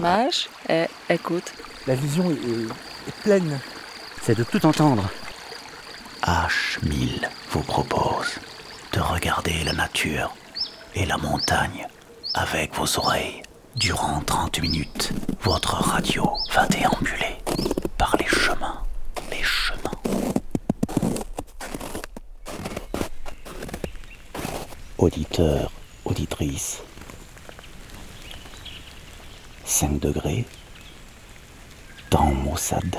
Mage et écoute. La vision est, est- est pleine. C'est de tout entendre. H1000 vous propose de regarder la nature et la montagne avec vos oreilles. Durant 30 minutes, votre radio va déambuler par les chemins, les chemins. Auditeurs, auditrices, 5 degrés, temps maussade.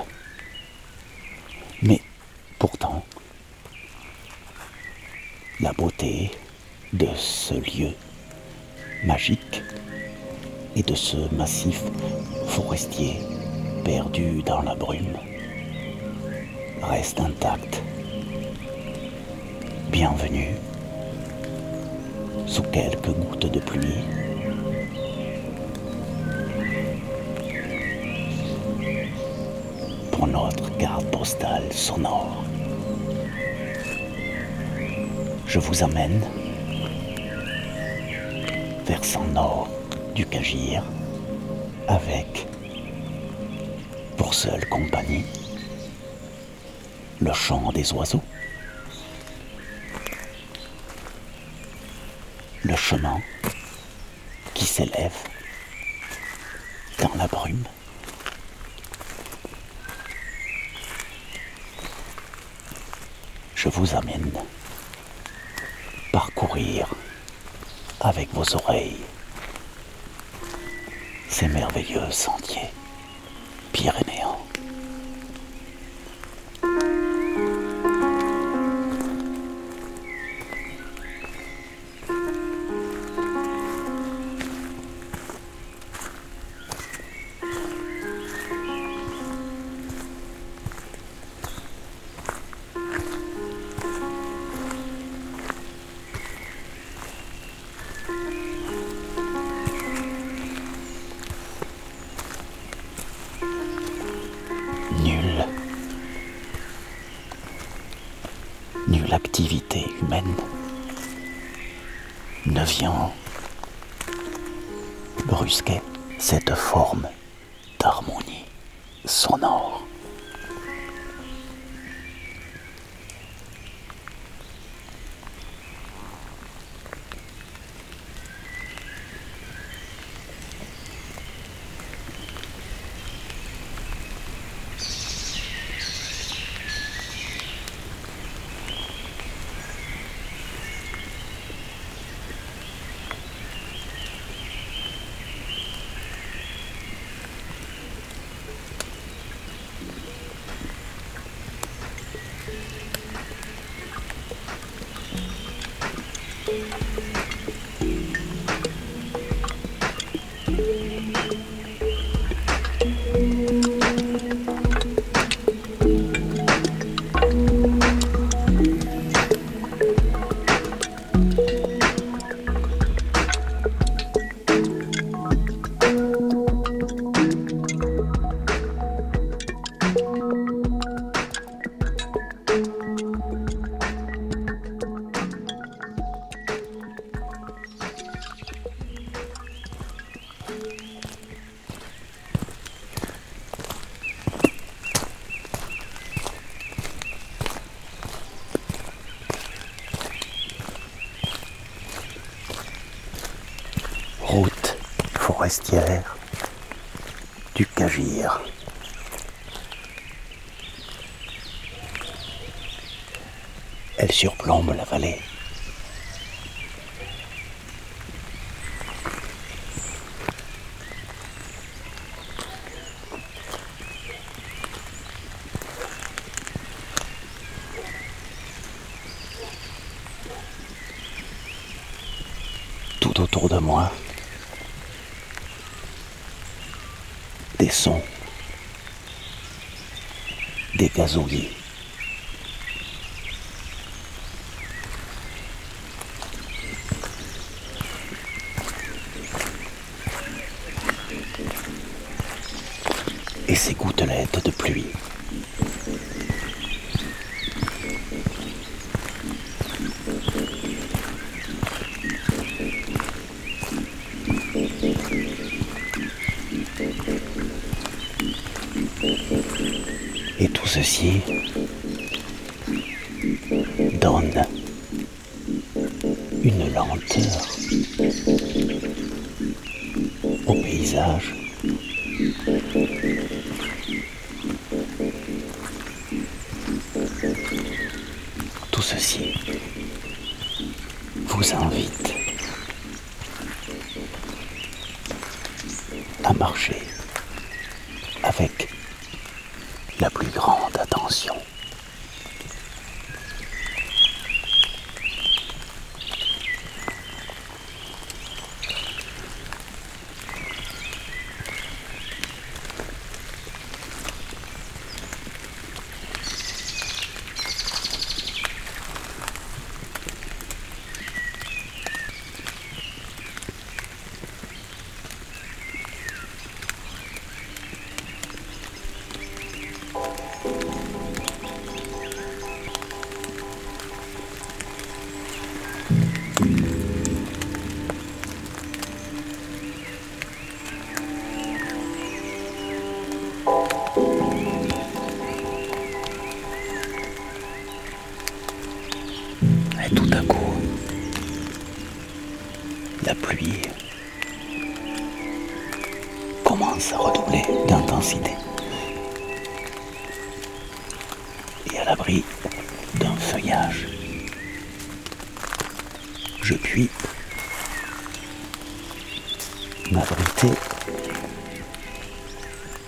Mais pourtant, la beauté de ce lieu magique et de ce massif forestier perdu dans la brume reste intacte. Bienvenue sous quelques gouttes de pluie. Notre carte postale sonore. Je vous amène versant nord du Cagir avec pour seule compagnie le chant des oiseaux, le chemin qui s'élève dans la brume. Je vous amène parcourir avec vos oreilles ces merveilleux sentiers pyrénéens. Cette forme d'harmonie sonore. Route forestière du Cagir. Elle surplombe la vallée. Tout autour de moi, des sons, des Et ces gouttelettes de pluie. Ceci donne une lenteur au paysage. Et à l'abri d'un feuillage, je puis m'abriter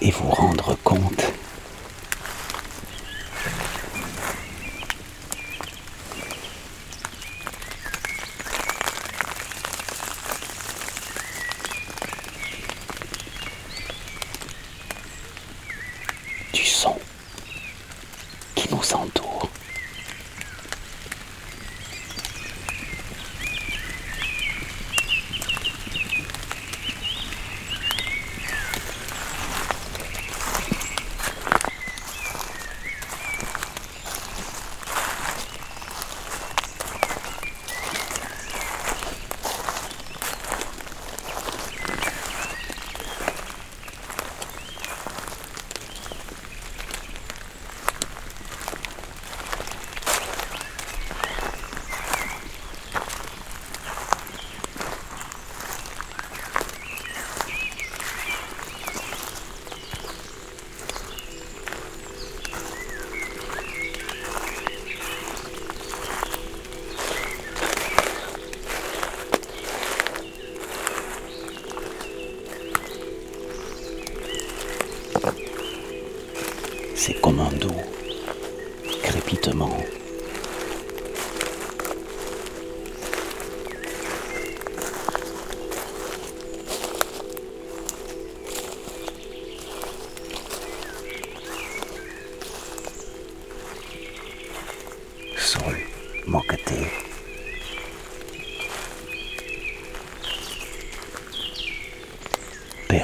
et vous rendre compte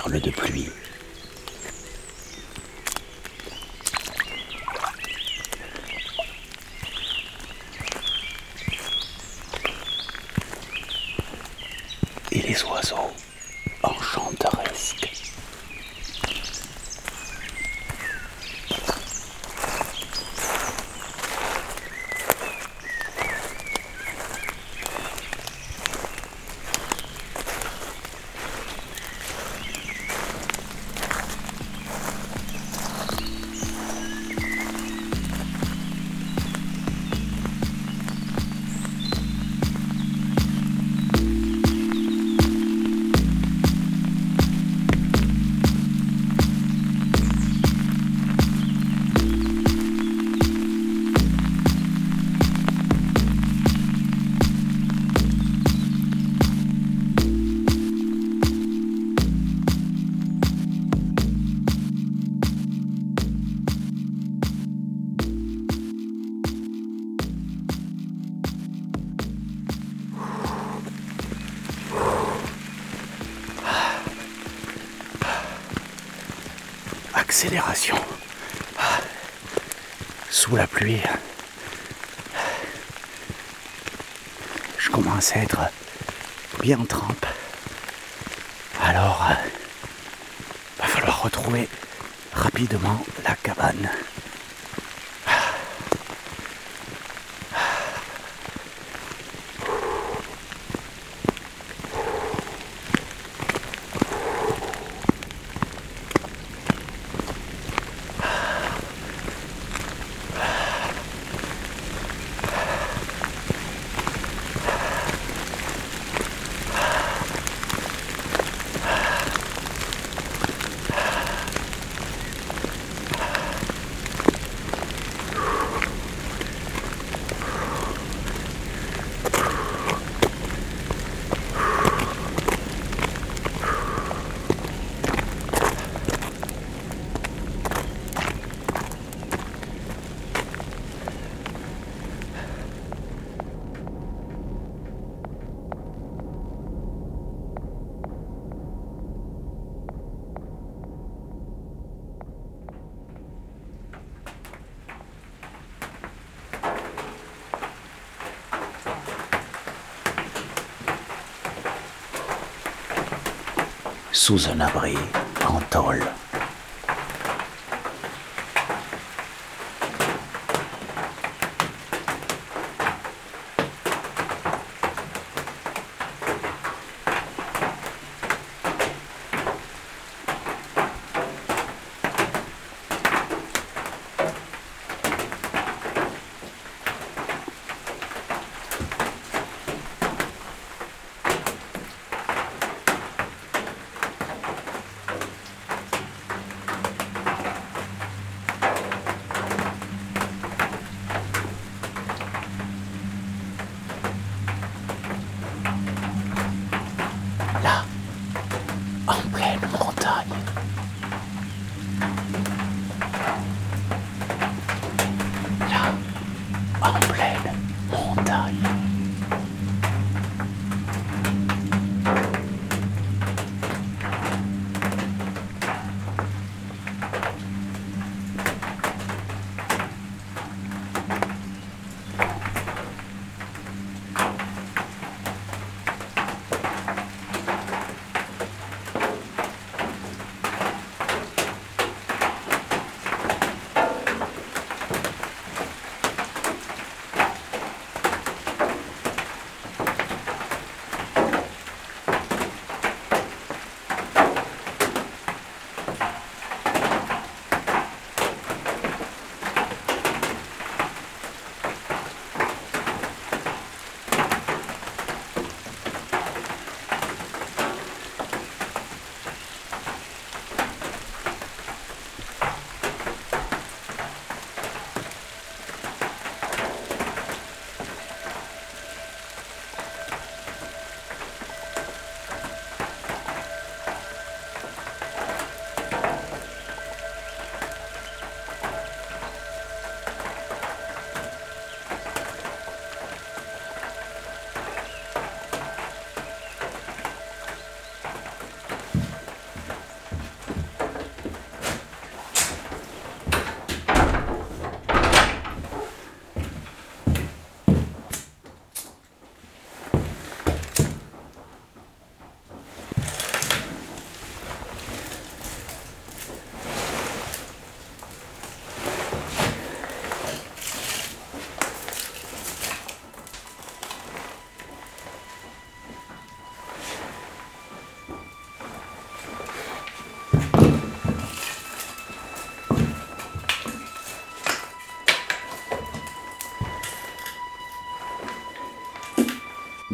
De pluie. Accélération. Sous la pluie. Je commence à être bien trempe. Alors, euh, va falloir retrouver rapidement la cabane sous un abri en tôle.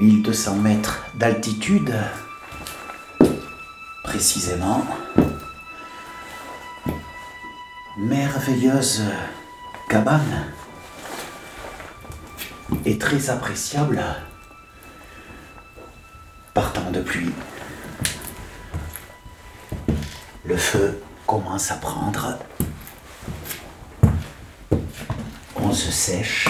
1200 mètres d'altitude, précisément. Merveilleuse cabane et très appréciable par temps de pluie. Le feu commence à prendre. On se sèche.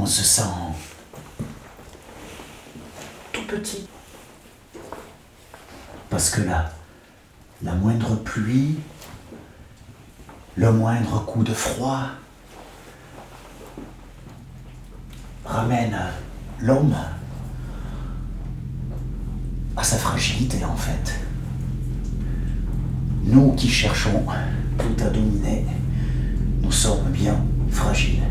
On se sent tout petit. Parce que là, la moindre pluie, le moindre coup de froid ramène l'homme à sa fragilité en fait. Nous qui cherchons tout à dominer, nous sommes bien fragiles.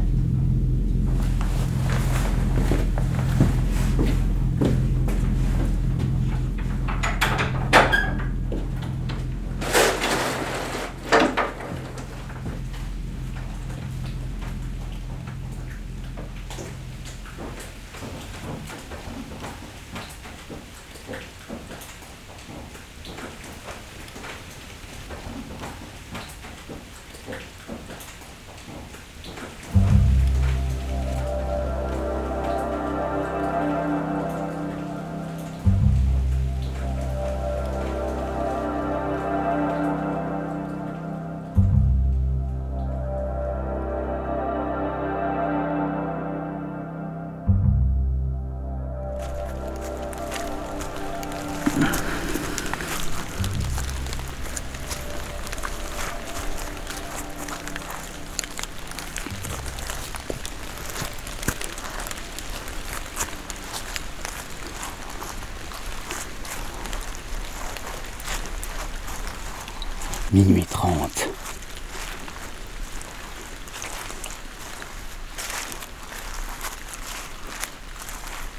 Minuit 30.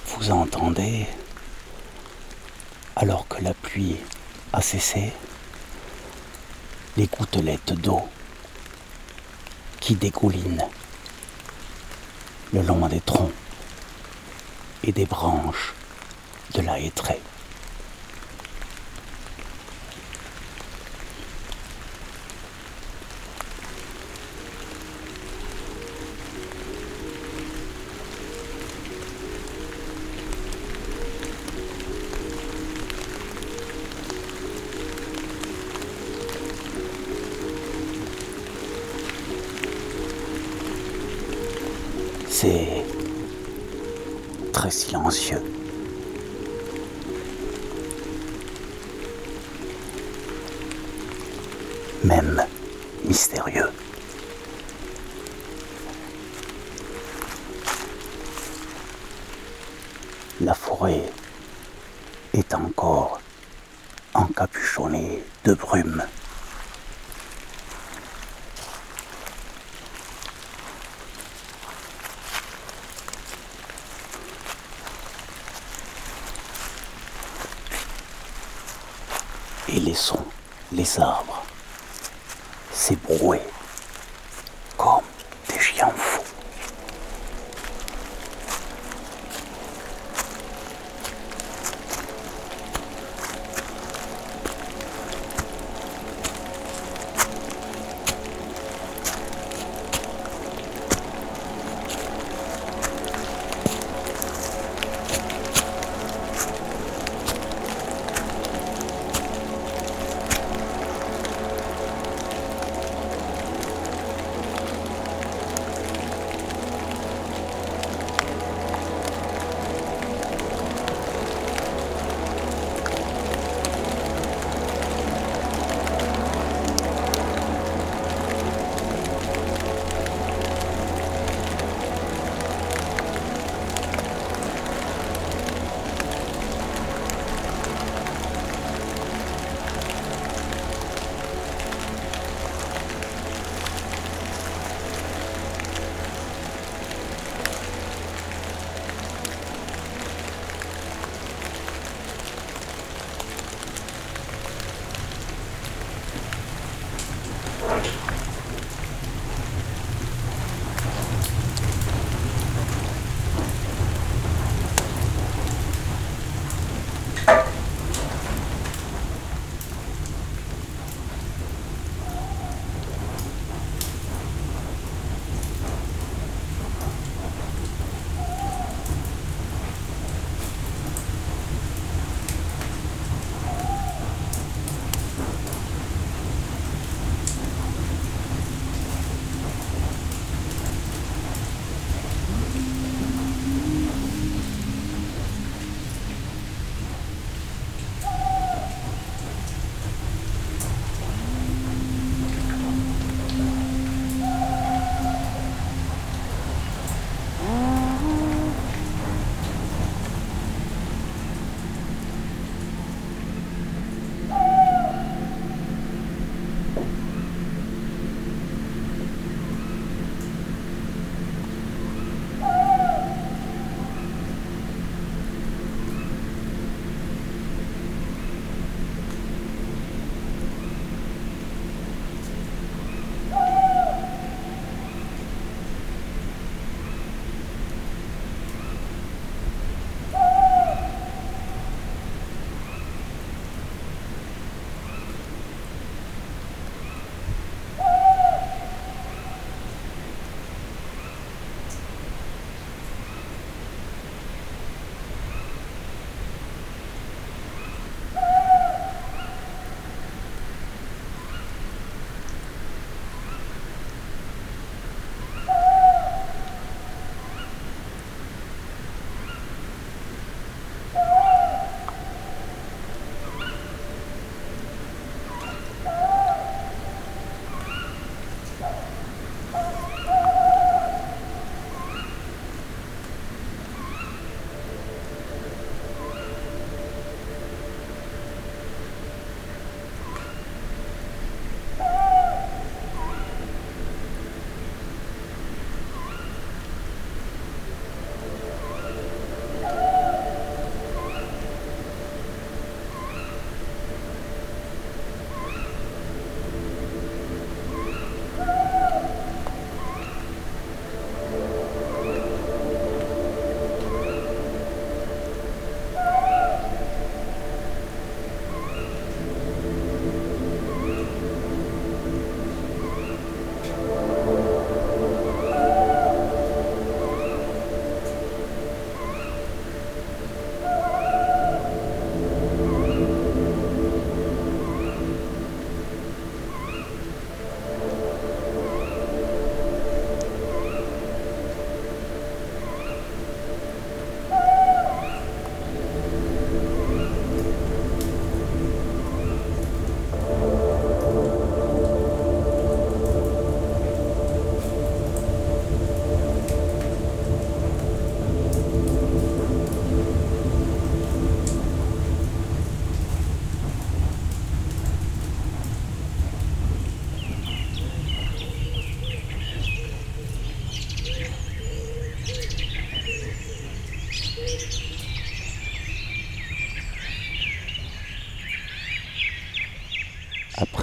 Vous entendez, alors que la pluie a cessé, les gouttelettes d'eau qui dégoulinent le long des troncs et des branches de la hêtraie. Silencieux. Même mystérieux. La forêt est encore encapuchonnée de brume. Et les sons, les arbres, s'ébrouaient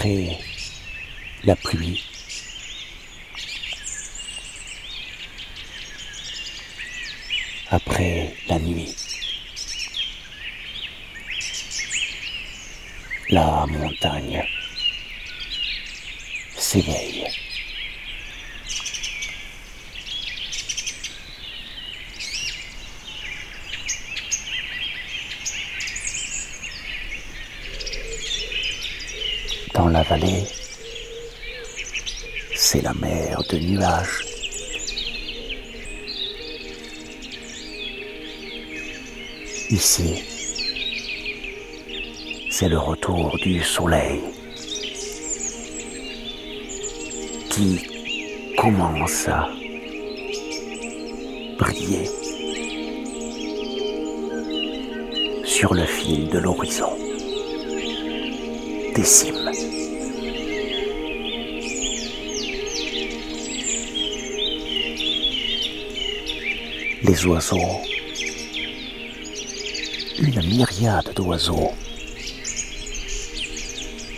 Après la pluie, après la nuit, la montagne s'éveille. Dans la vallée, c'est la mer de nuages. Ici, c'est le retour du soleil qui commence à briller sur le fil de l'horizon des. Les oiseaux, une myriade d'oiseaux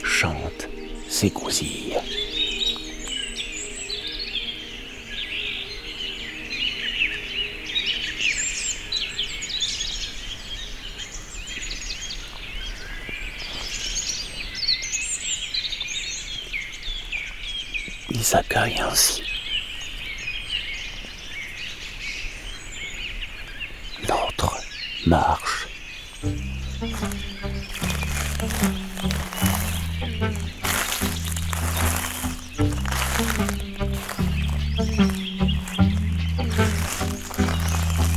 chantent, s'égousillent. Ils s'accueillent ainsi. Notre marche.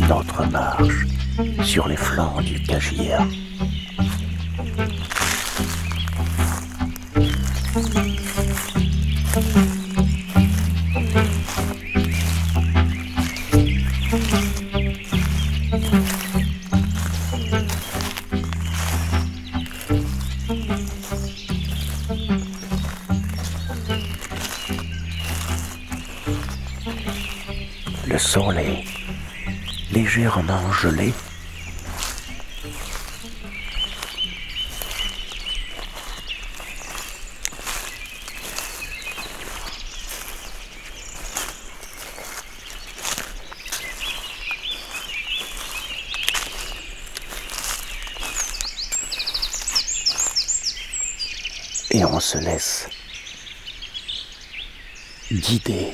Notre marche sur les flancs du Cagir. Légèrement gelé. Et on se laisse guider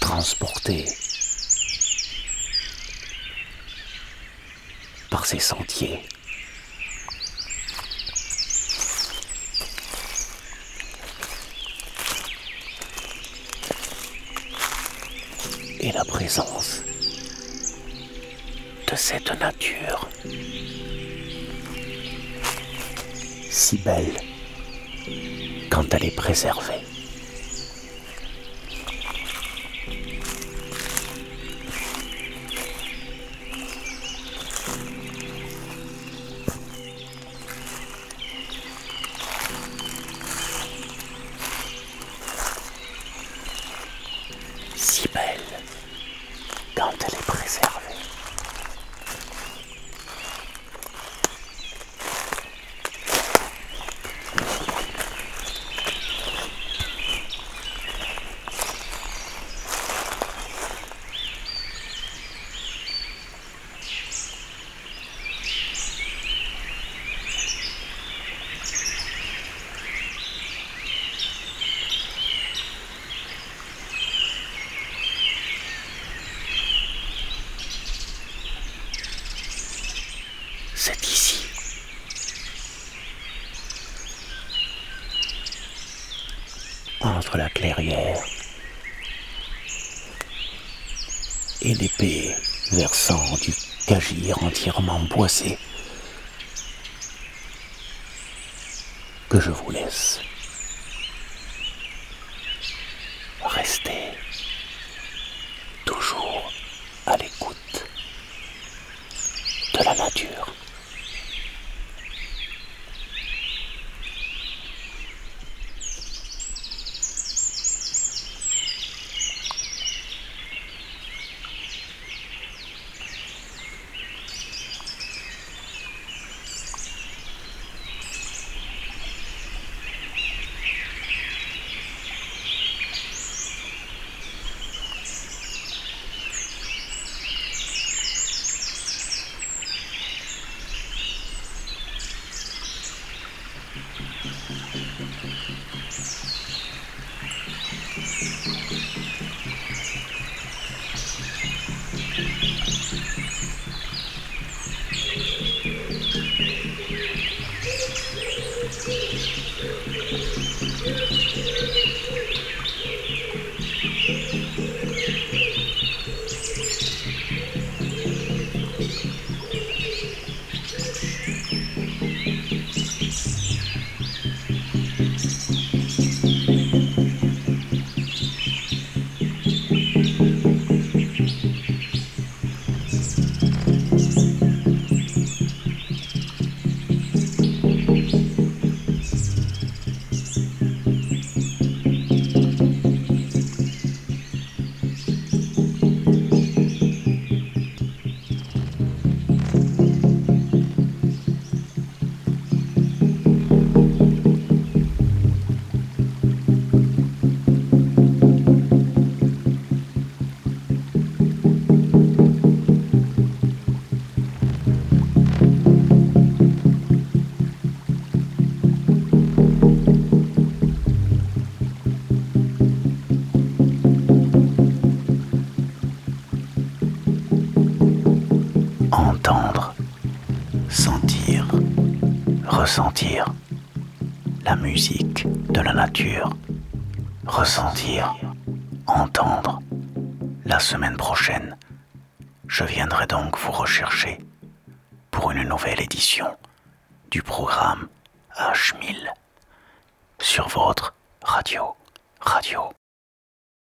transporté par ces sentiers. Et la présence de cette nature si belle quand elle est préservée. Entre la clairière et l'épée versant du cagir entièrement boisé que je vous laisse. ressentir, entendre. La semaine prochaine, je viendrai donc vous rechercher pour une nouvelle édition du programme H1000 sur votre radio, radio.